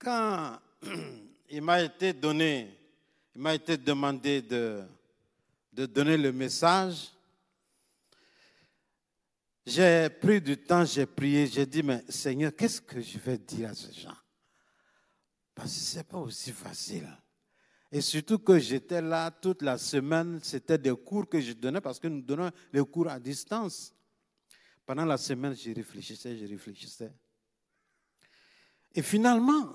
Quand il m'a été donné, il m'a été demandé de, de donner le message, j'ai pris du temps, j'ai prié, j'ai dit, mais Seigneur, qu'est-ce que je vais dire à ces gens? Parce que ce n'est pas aussi facile. Et surtout que j'étais là toute la semaine, c'était des cours que je donnais parce que nous donnons les cours à distance. Pendant la semaine, je réfléchissais, je réfléchissais. Et finalement,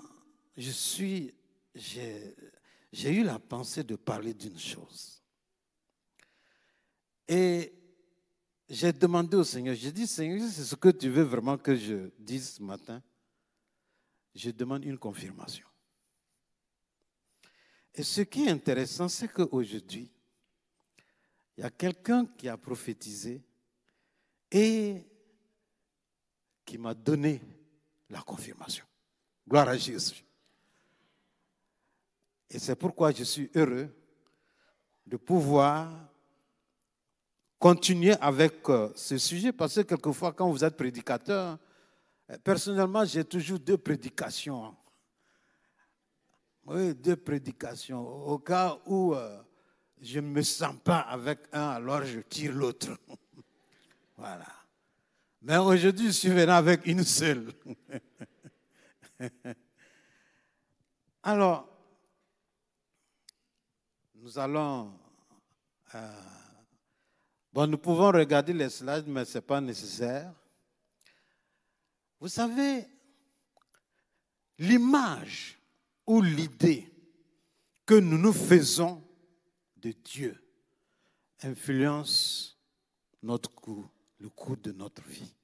je suis, j'ai eu la pensée de parler d'une chose. Et j'ai demandé au Seigneur, j'ai dit, Seigneur, c'est ce que tu veux vraiment que je dise ce matin. Je demande une confirmation. Et ce qui est intéressant, c'est qu'aujourd'hui, il y a quelqu'un qui a prophétisé et qui m'a donné la confirmation. Gloire à Jésus. Et c'est pourquoi je suis heureux de pouvoir continuer avec euh, ce sujet, parce que quelquefois, quand vous êtes prédicateur, euh, personnellement, j'ai toujours deux prédications. Oui, deux prédications. Au cas où euh, je ne me sens pas avec un, alors je tire l'autre. voilà. Mais aujourd'hui, je suis venu avec une seule. alors, nous allons... Euh, bon, nous pouvons regarder les slides, mais ce n'est pas nécessaire. Vous savez, l'image ou l'idée que nous nous faisons de Dieu influence notre cours, le cours de notre vie.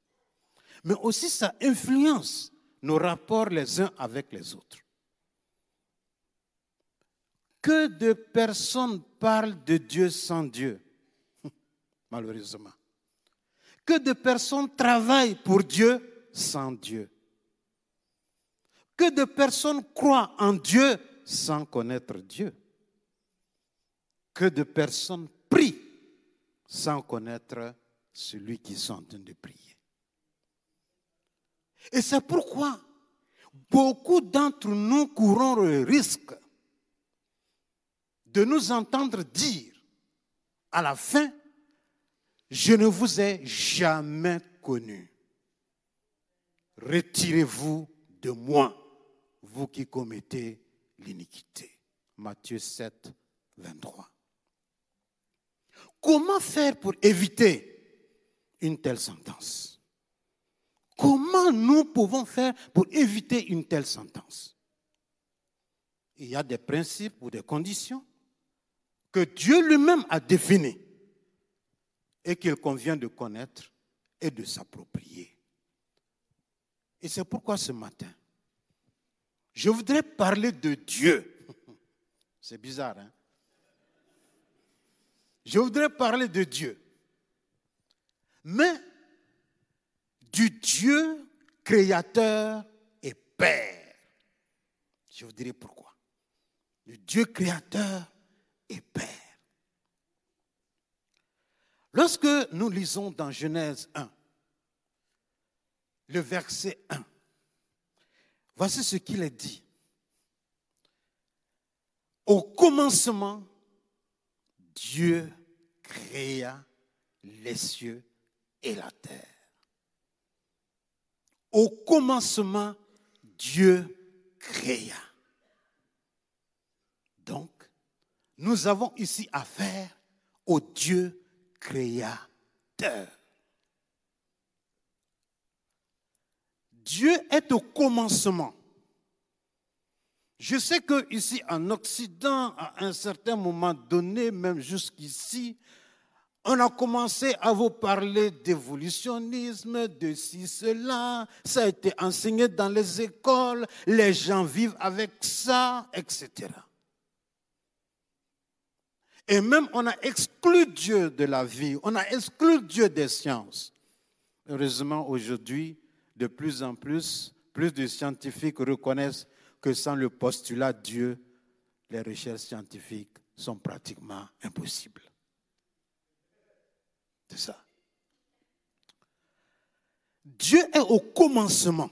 Mais aussi ça influence nos rapports les uns avec les autres. Que de personnes parlent de Dieu sans Dieu, malheureusement. Que de personnes travaillent pour Dieu sans Dieu? Que de personnes croient en Dieu sans connaître Dieu? Que de personnes prient sans connaître celui qui sont en train de prier? Et c'est pourquoi beaucoup d'entre nous courons le risque de nous entendre dire à la fin, je ne vous ai jamais connu. Retirez-vous de moi, vous qui commettez l'iniquité. Matthieu 7, 23. Comment faire pour éviter une telle sentence? Comment nous pouvons faire pour éviter une telle sentence? Il y a des principes ou des conditions que Dieu lui-même a définies et qu'il convient de connaître et de s'approprier. Et c'est pourquoi ce matin, je voudrais parler de Dieu. C'est bizarre, hein? Je voudrais parler de Dieu. Mais du Dieu créateur et Père. Je vous dirai pourquoi. Du Dieu créateur Lorsque nous lisons dans Genèse 1, le verset 1, voici ce qu'il est dit. Au commencement, Dieu créa les cieux et la terre. Au commencement, Dieu créa. Donc, nous avons ici affaire au Dieu créateur. Dieu est au commencement. Je sais que ici en Occident, à un certain moment donné, même jusqu'ici, on a commencé à vous parler d'évolutionnisme, de ci, cela. Ça a été enseigné dans les écoles. Les gens vivent avec ça, etc. Et même on a exclu Dieu de la vie. On a exclu Dieu des sciences. Heureusement, aujourd'hui, de plus en plus, plus de scientifiques reconnaissent que sans le postulat Dieu, les recherches scientifiques sont pratiquement impossibles. C'est ça. Dieu est au commencement.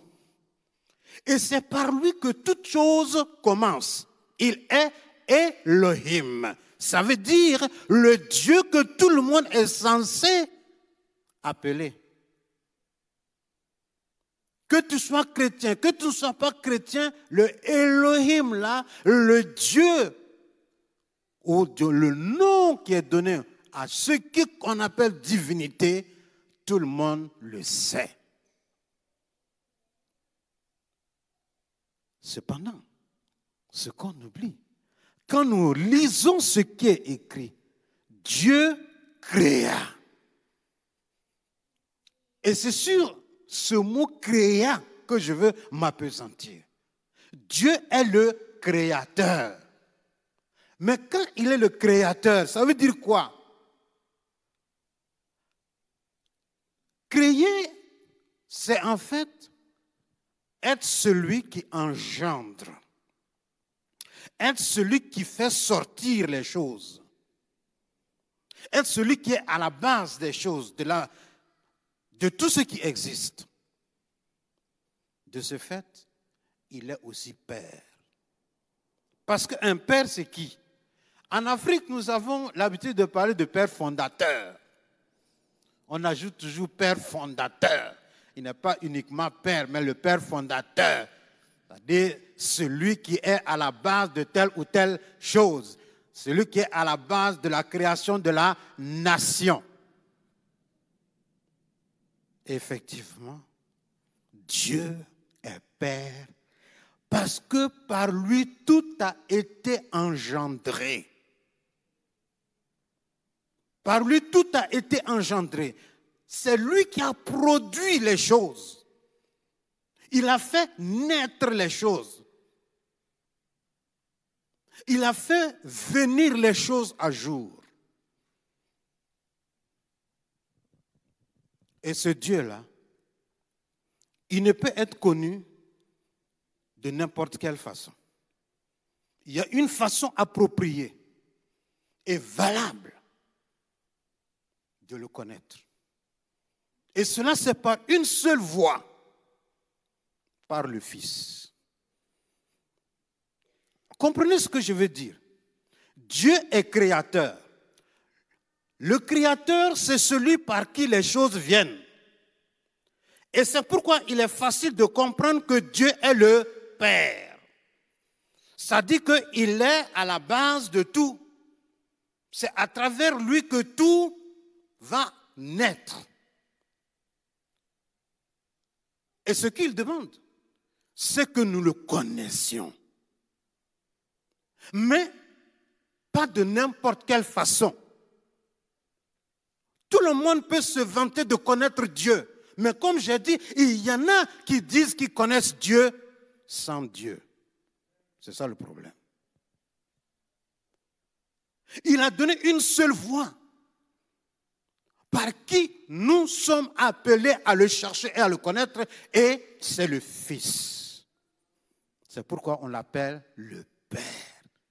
Et c'est par lui que toute chose commence. Il est Elohim. Ça veut dire le Dieu que tout le monde est censé appeler. Que tu sois chrétien, que tu ne sois pas chrétien, le Elohim là, le Dieu, ou le nom qui est donné à ce qu'on appelle divinité, tout le monde le sait. Cependant, ce qu'on oublie, quand nous lisons ce qui est écrit, Dieu créa. Et c'est sur ce mot créa que je veux m'apesantir. Dieu est le créateur. Mais quand il est le créateur, ça veut dire quoi? Créer, c'est en fait être celui qui engendre, être celui qui fait sortir les choses, être celui qui est à la base des choses, de, la, de tout ce qui existe. De ce fait, il est aussi père. Parce qu'un père, c'est qui? En Afrique, nous avons l'habitude de parler de père fondateur. On ajoute toujours père fondateur il n'est pas uniquement père, mais le père fondateur. C'est-à-dire celui qui est à la base de telle ou telle chose. Celui qui est à la base de la création de la nation. Effectivement, Dieu est Père parce que par lui tout a été engendré. Par lui tout a été engendré c'est lui qui a produit les choses. Il a fait naître les choses. Il a fait venir les choses à jour. Et ce Dieu-là, il ne peut être connu de n'importe quelle façon. Il y a une façon appropriée et valable de le connaître. Et cela, c'est par une seule voie, par le Fils. Comprenez ce que je veux dire. Dieu est créateur. Le créateur, c'est celui par qui les choses viennent. Et c'est pourquoi il est facile de comprendre que Dieu est le Père. Ça dit qu'il est à la base de tout. C'est à travers lui que tout va naître. Et ce qu'il demande, c'est que nous le connaissions. Mais pas de n'importe quelle façon. Tout le monde peut se vanter de connaître Dieu. Mais comme j'ai dit, il y en a qui disent qu'ils connaissent Dieu sans Dieu. C'est ça le problème. Il a donné une seule voix par qui nous sommes appelés à le chercher et à le connaître, et c'est le Fils. C'est pourquoi on l'appelle le Père.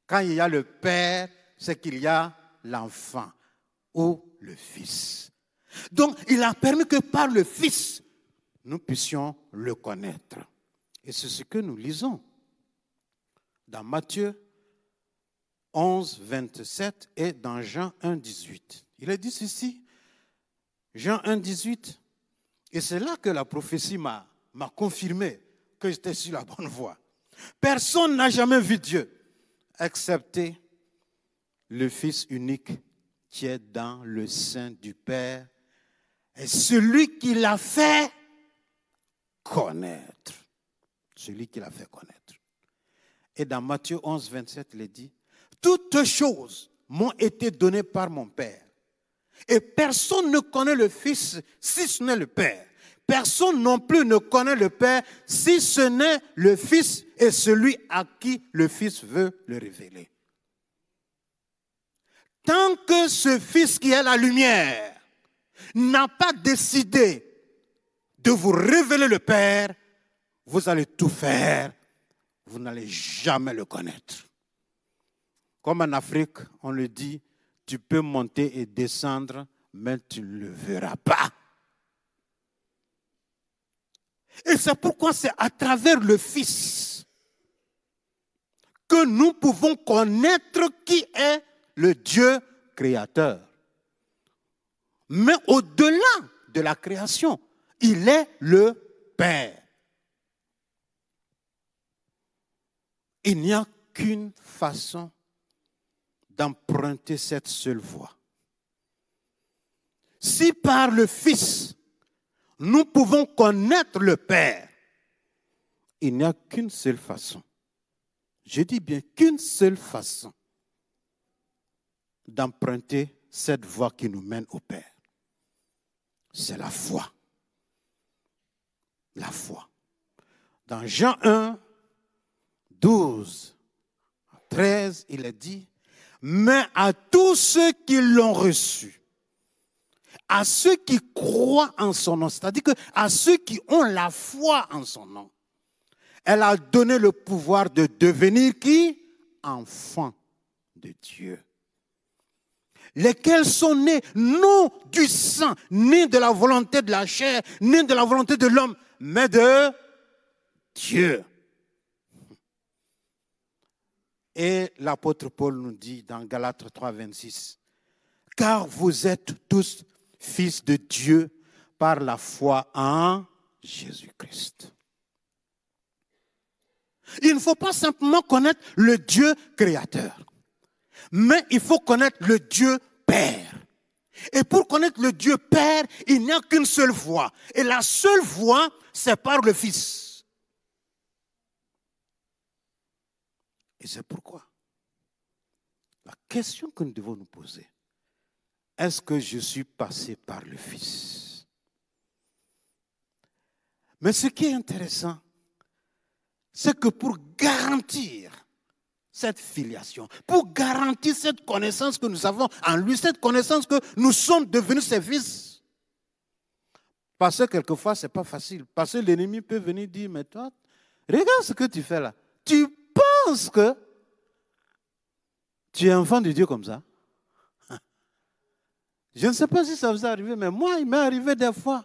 Quand il y a le Père, c'est qu'il y a l'enfant ou le Fils. Donc, il a permis que par le Fils, nous puissions le connaître. Et c'est ce que nous lisons dans Matthieu 11, 27 et dans Jean 1, 18. Il est dit ceci, Jean 1, 18. Et c'est là que la prophétie m'a, confirmé que j'étais sur la bonne voie. Personne n'a jamais vu Dieu, excepté le Fils unique qui est dans le sein du Père et celui qui l'a fait connaître. Celui qui l'a fait connaître. Et dans Matthieu 11, 27, il est dit, toutes choses m'ont été données par mon Père. Et personne ne connaît le Fils si ce n'est le Père. Personne non plus ne connaît le Père si ce n'est le Fils et celui à qui le Fils veut le révéler. Tant que ce Fils qui est la lumière n'a pas décidé de vous révéler le Père, vous allez tout faire, vous n'allez jamais le connaître. Comme en Afrique, on le dit, tu peux monter et descendre, mais tu ne le verras pas. Et c'est pourquoi c'est à travers le Fils que nous pouvons connaître qui est le Dieu créateur. Mais au-delà de la création, il est le Père. Il n'y a qu'une façon d'emprunter cette seule voie. Si par le Fils, nous pouvons connaître le Père, il n'y a qu'une seule façon. Je dis bien qu'une seule façon d'emprunter cette voie qui nous mène au Père. C'est la foi. La foi. Dans Jean 1, 12, 13, il est dit, mais à tous ceux qui l'ont reçu, à ceux qui croient en son nom, c'est-à-dire à ceux qui ont la foi en son nom, elle a donné le pouvoir de devenir qui? Enfants de Dieu. Lesquels sont nés non du sang, ni de la volonté de la chair, ni de la volonté de l'homme, mais de Dieu. Et l'apôtre Paul nous dit dans Galates 3, 26, car vous êtes tous fils de Dieu par la foi en Jésus-Christ. Il ne faut pas simplement connaître le Dieu créateur, mais il faut connaître le Dieu Père. Et pour connaître le Dieu Père, il n'y a qu'une seule voie. Et la seule voie, c'est par le Fils. Et c'est pourquoi la question que nous devons nous poser, est-ce que je suis passé par le Fils? Mais ce qui est intéressant, c'est que pour garantir cette filiation, pour garantir cette connaissance que nous avons en lui, cette connaissance que nous sommes devenus ses fils, parce que quelquefois, ce n'est pas facile. Parce que l'ennemi peut venir dire, mais toi, regarde ce que tu fais là. Tu penses que tu es enfant de Dieu comme ça? Je ne sais pas si ça vous est arrivé, mais moi, il m'est arrivé des fois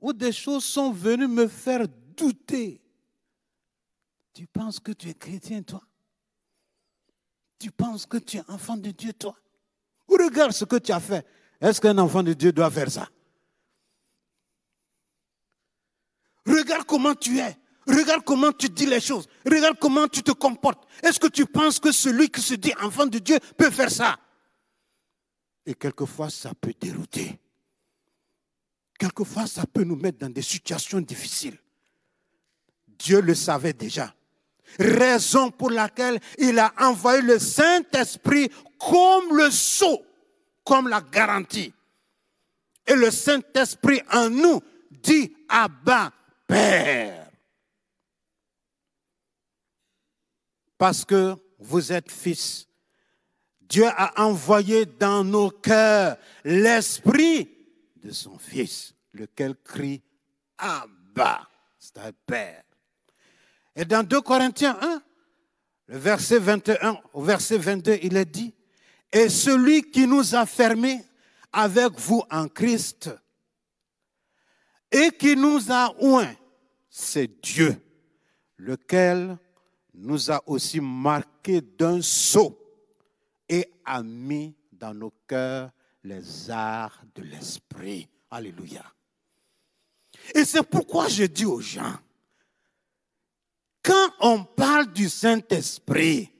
où des choses sont venues me faire douter. Tu penses que tu es chrétien, toi? Tu penses que tu es enfant de Dieu, toi? Regarde ce que tu as fait. Est-ce qu'un enfant de Dieu doit faire ça? Regarde comment tu es. Regarde comment tu dis les choses. Regarde comment tu te comportes. Est-ce que tu penses que celui qui se dit enfant de Dieu peut faire ça? Et quelquefois, ça peut dérouter. Quelquefois, ça peut nous mettre dans des situations difficiles. Dieu le savait déjà. Raison pour laquelle il a envoyé le Saint-Esprit comme le sceau, comme la garantie. Et le Saint-Esprit en nous dit Abba, Père. parce que vous êtes fils. Dieu a envoyé dans nos cœurs l'esprit de son fils, lequel crie Abba, c'est un père. Et dans 2 Corinthiens 1, le verset 21 au verset 22, il est dit, et celui qui nous a fermés avec vous en Christ et qui nous a oints, c'est Dieu, lequel nous a aussi marqué d'un sceau et a mis dans nos cœurs les arts de l'esprit. Alléluia. Et c'est pourquoi je dis aux gens, quand on parle du Saint-Esprit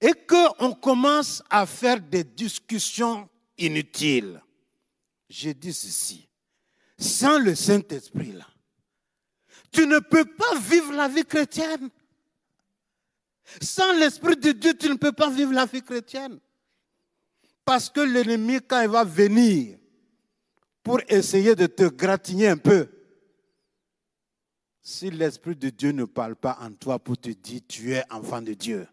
et qu'on commence à faire des discussions inutiles, je dis ceci, sans le Saint-Esprit tu ne peux pas vivre la vie chrétienne. Sans l'Esprit de Dieu, tu ne peux pas vivre la vie chrétienne. Parce que l'ennemi, quand il va venir pour essayer de te gratigner un peu, si l'Esprit de Dieu ne parle pas en toi pour te dire tu es enfant de Dieu,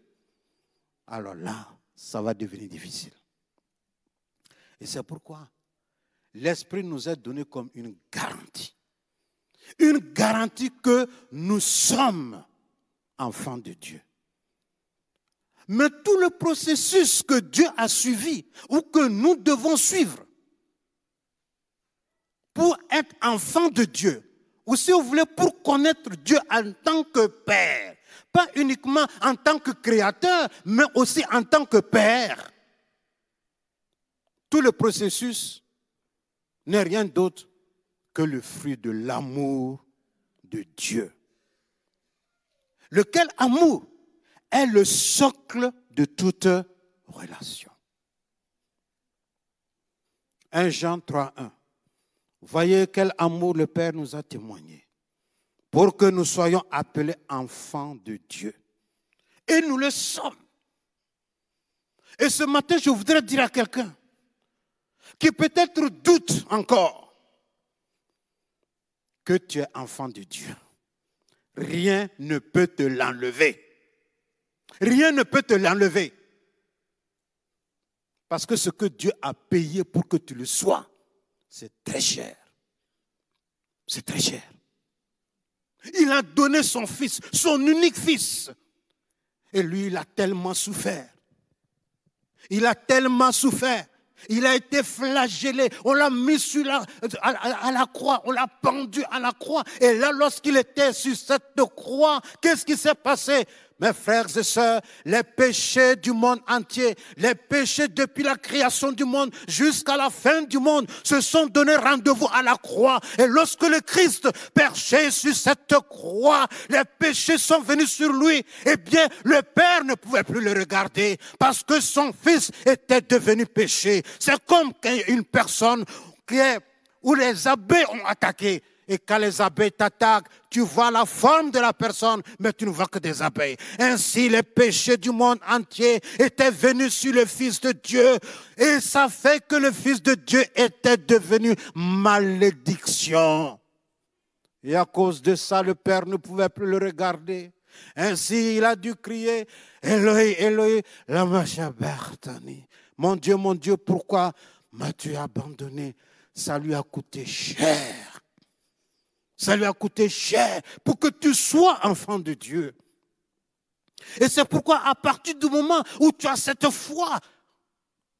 alors là, ça va devenir difficile. Et c'est pourquoi l'Esprit nous est donné comme une garantie une garantie que nous sommes enfants de Dieu. Mais tout le processus que Dieu a suivi ou que nous devons suivre pour être enfant de Dieu, ou si vous voulez, pour connaître Dieu en tant que Père, pas uniquement en tant que créateur, mais aussi en tant que Père. Tout le processus n'est rien d'autre que le fruit de l'amour de Dieu. Lequel amour est le socle de toute relation. 1 Jean 3.1. Voyez quel amour le Père nous a témoigné pour que nous soyons appelés enfants de Dieu. Et nous le sommes. Et ce matin, je voudrais dire à quelqu'un qui peut-être doute encore que tu es enfant de Dieu. Rien ne peut te l'enlever. Rien ne peut te l'enlever. Parce que ce que Dieu a payé pour que tu le sois, c'est très cher. C'est très cher. Il a donné son fils, son unique fils. Et lui, il a tellement souffert. Il a tellement souffert. Il a été flagellé. On l'a mis sur à, la croix. On l'a pendu à la croix. Et là, lorsqu'il était sur cette croix, qu'est-ce qui s'est passé? Mes frères et sœurs, les péchés du monde entier, les péchés depuis la création du monde jusqu'à la fin du monde se sont donné rendez-vous à la croix. Et lorsque le Christ perchait sur cette croix, les péchés sont venus sur lui. Eh bien, le Père ne pouvait plus le regarder parce que son Fils était devenu péché. C'est comme une personne qui est, où les abeilles ont attaqué. Et quand les abeilles t'attaquent, tu vois la forme de la personne, mais tu ne vois que des abeilles. Ainsi, les péchés du monde entier étaient venus sur le Fils de Dieu. Et ça fait que le Fils de Dieu était devenu malédiction. Et à cause de ça, le Père ne pouvait plus le regarder. Ainsi, il a dû crier, Eloi, Eloi, lama sabachthani. Mon Dieu, mon Dieu, pourquoi m'as-tu abandonné? Ça lui a coûté cher. Ça lui a coûté cher pour que tu sois enfant de Dieu. Et c'est pourquoi à partir du moment où tu as cette foi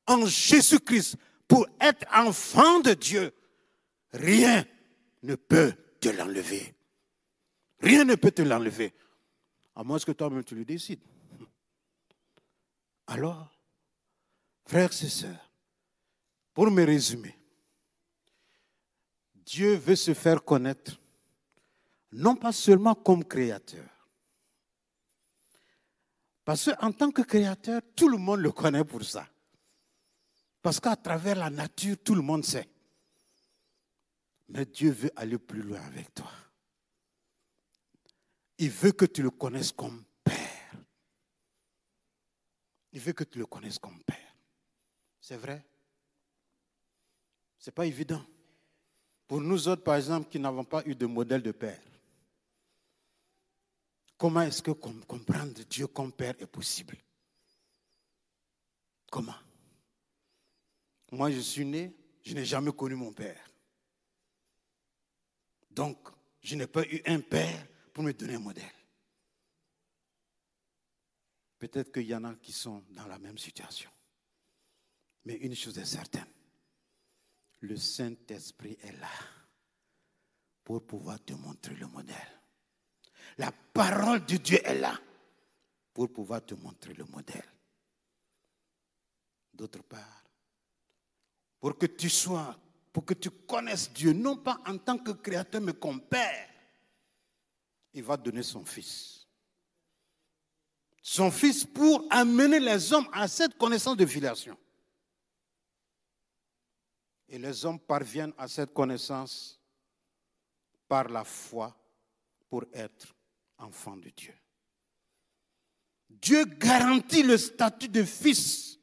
en Jésus-Christ pour être enfant de Dieu, rien ne peut te l'enlever. Rien ne peut te l'enlever. À moins que toi-même tu le décides. Alors, frères et sœurs, pour me résumer, Dieu veut se faire connaître non pas seulement comme créateur. Parce qu'en tant que créateur, tout le monde le connaît pour ça. Parce qu'à travers la nature, tout le monde sait. Mais Dieu veut aller plus loin avec toi. Il veut que tu le connaisses comme Père. Il veut que tu le connaisses comme Père. C'est vrai? Ce n'est pas évident. Pour nous autres, par exemple, qui n'avons pas eu de modèle de Père, Comment est-ce que comprendre Dieu comme Père est possible? Comment? Moi, je suis né, je n'ai jamais connu mon Père. Donc, je n'ai pas eu un Père pour me donner un modèle. Peut-être qu'il y en a qui sont dans la même situation. Mais une chose est certaine, le Saint-Esprit est là pour pouvoir te montrer le modèle. La parole de Dieu est là pour pouvoir te montrer le modèle. D'autre part, pour que tu sois, pour que tu connaisses Dieu, non pas en tant que créateur, mais comme Père, il va donner son Fils. Son Fils pour amener les hommes à cette connaissance de filiation. Et les hommes parviennent à cette connaissance par la foi pour être enfant de Dieu. Dieu garantit le statut de fils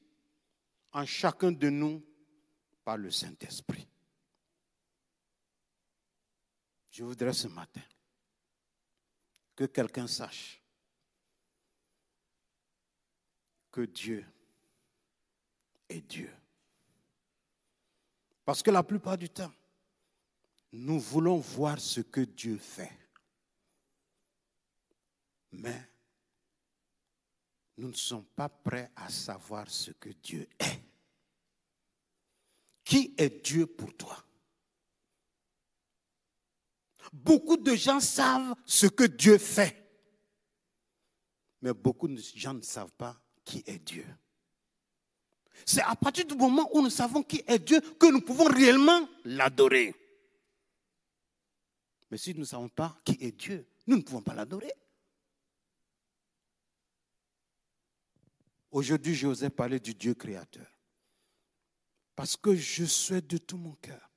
en chacun de nous par le Saint-Esprit. Je voudrais ce matin que quelqu'un sache que Dieu est Dieu. Parce que la plupart du temps, nous voulons voir ce que Dieu fait. Mais nous ne sommes pas prêts à savoir ce que Dieu est. Qui est Dieu pour toi? Beaucoup de gens savent ce que Dieu fait. Mais beaucoup de gens ne savent pas qui est Dieu. C'est à partir du moment où nous savons qui est Dieu que nous pouvons réellement l'adorer. Mais si nous ne savons pas qui est Dieu, nous ne pouvons pas l'adorer. Aujourd'hui, j'osais parler du Dieu créateur. Parce que je souhaite de tout mon cœur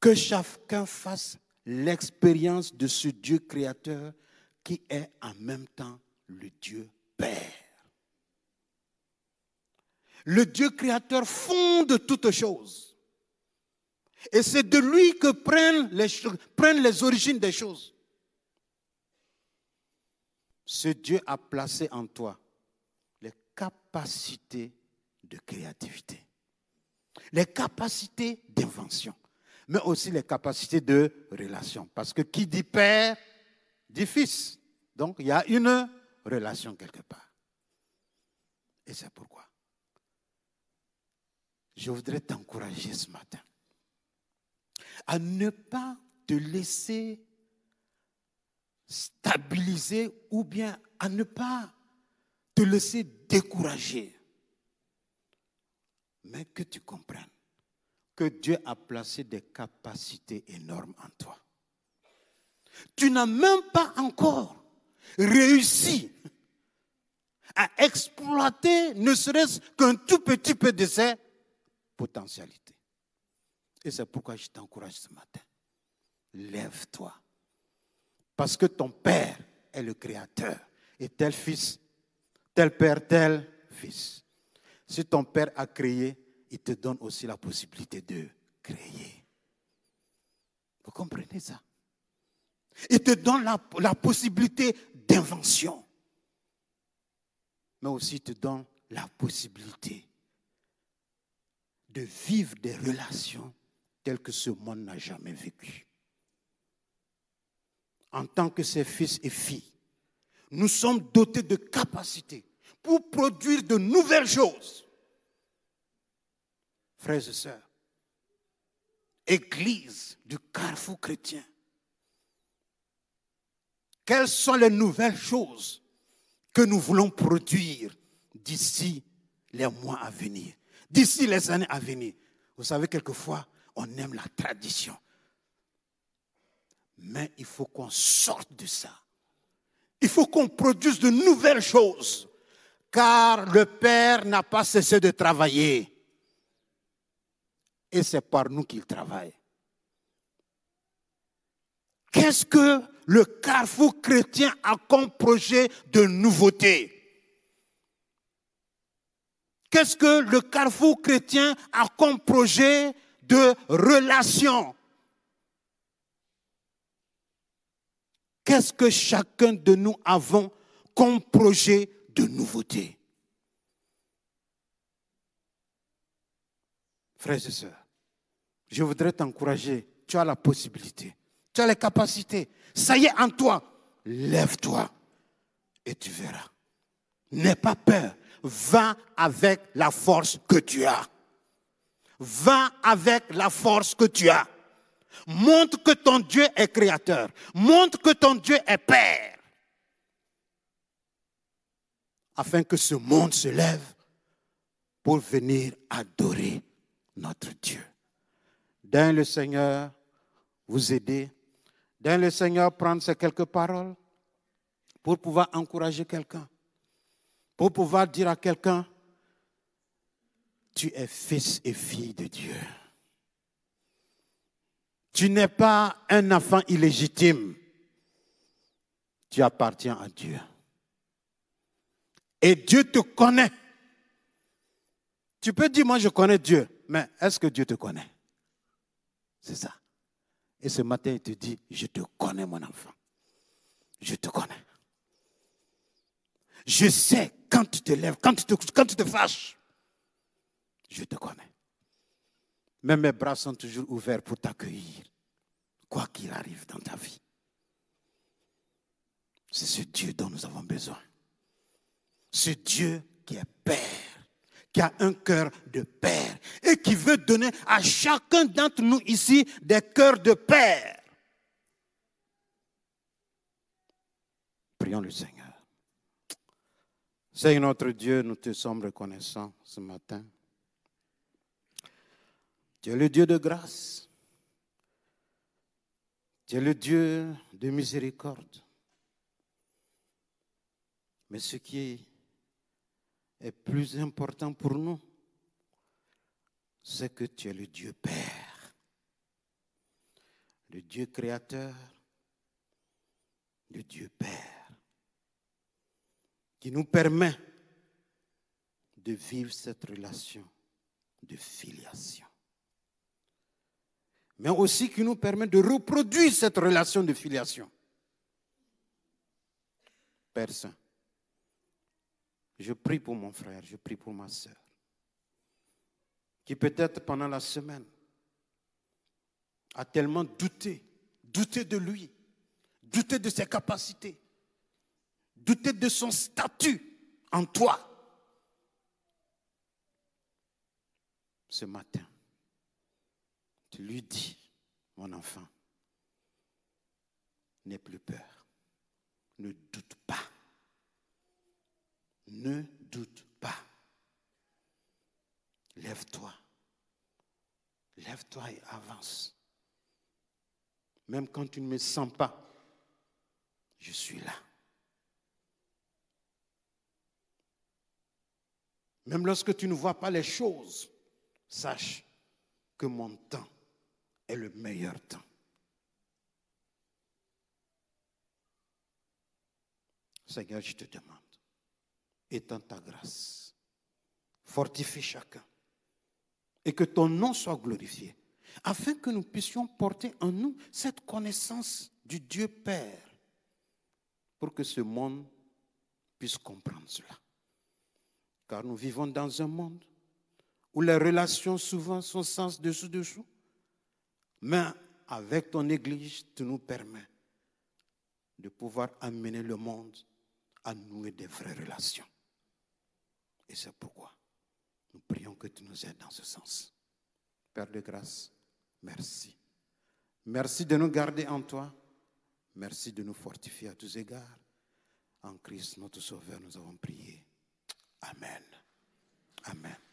que chacun fasse l'expérience de ce Dieu créateur qui est en même temps le Dieu Père. Le Dieu créateur fonde toutes choses. Et c'est de lui que prennent les, prennent les origines des choses. Ce Dieu a placé en toi capacités de créativité, les capacités d'invention, mais aussi les capacités de relation. Parce que qui dit père, dit fils. Donc il y a une relation quelque part. Et c'est pourquoi je voudrais t'encourager ce matin à ne pas te laisser stabiliser ou bien à ne pas te laisser décourager, mais que tu comprennes que Dieu a placé des capacités énormes en toi. Tu n'as même pas encore réussi à exploiter ne serait-ce qu'un tout petit peu de ces potentialités. Et c'est pourquoi je t'encourage ce matin. Lève-toi. Parce que ton Père est le Créateur. Et tel fils, tel Père, tel fils. Si ton Père a créé, il te donne aussi la possibilité de créer. Vous comprenez ça? Il te donne la, possibilité d'invention. Mais aussi il te donne la possibilité de vivre des relations telles que ce monde n'a jamais vécu. En tant que ses fils et filles, nous sommes dotés de capacités pour produire de nouvelles choses. Frères et sœurs, Église du carrefour chrétien, quelles sont les nouvelles choses que nous voulons produire d'ici les mois à venir d'ici les années à venir? Vous savez, quelquefois, on aime la tradition. Mais il faut qu'on sorte de ça. Il faut qu'on produise de nouvelles choses. Car le Père n'a pas cessé de travailler. Et c'est par nous qu'il travaille. Qu'est-ce que le carrefour chrétien a comme projet de nouveauté? Qu'est-ce que le carrefour chrétien a comme projet de relation? Qu'est-ce que chacun de nous avons comme projet de nouveauté? Frères et sœurs, je voudrais t'encourager. Tu as la possibilité, tu as les capacités. Ça y est en toi. Lève-toi et tu verras. N'aie pas peur va avec la force que tu as. Va avec la force que tu as. Montre que ton Dieu est créateur. Montre que ton Dieu est Père. Afin que ce monde se lève pour venir adorer notre Dieu. Dans le Seigneur vous aider. Dans le Seigneur prendre ces quelques paroles pour pouvoir encourager quelqu'un pour pouvoir dire à quelqu'un, tu es fils et fille de Dieu. Tu n'es pas un enfant illégitime. Tu appartiens à Dieu. Et Dieu te connaît. Tu peux dire, moi je connais Dieu, mais est-ce que Dieu te connaît? C'est ça. Et ce matin, il te dit, je te connais mon enfant. Je te connais. Je sais quand tu te lèves, quand tu te, quand tu te fâches, je te connais mais mes bras sont toujours ouverts pour t'accueillir, quoi qu'il arrive dans ta vie. C'est ce Dieu dont nous avons besoin. Ce Dieu qui est Père, qui a un cœur de Père et qui veut donner à chacun d'entre nous ici des cœurs de Père. Prions le Seigneur. Seigneur notre Dieu, nous te sommes reconnaissants ce matin tu es le Dieu de grâce. Tu es le Dieu de miséricorde. Mais ce qui est plus important pour nous, c'est que tu es le Dieu Père, le Dieu créateur, le Dieu Père, qui nous permet de vivre cette relation de filiation, mais aussi qui nous permet de reproduire cette relation de filiation. Père Saint, je prie pour mon frère, je prie pour ma soeur, qui peut-être pendant la semaine a tellement douté, douté de lui, douté de ses capacités, douté de son statut en toi. Ce matin, lui dis, mon enfant, n'aie plus peur, ne doute pas. Ne doute pas. Lève-toi. Lève-toi et avance. Même quand tu ne me sens pas, je suis là. Même lorsque tu ne vois pas les choses, sache que mon temps est le meilleur temps. Seigneur, je te demande étends ta grâce. Fortifie chacun. Et que ton nom soit glorifié. Afin que nous puissions porter en nous cette connaissance du Dieu Père. Pour que ce monde puisse comprendre cela. Car nous vivons dans un monde où les relations souvent sont sans dessous-dessous. Mais avec ton Église, tu nous permets de pouvoir amener le monde à nouer des vraies relations. Et c'est pourquoi nous prions que tu nous aides dans ce sens. Père de grâce, merci. Merci de nous garder en toi. Merci de nous fortifier à tous égards. En Christ, notre Sauveur, nous avons prié. Amen. Amen.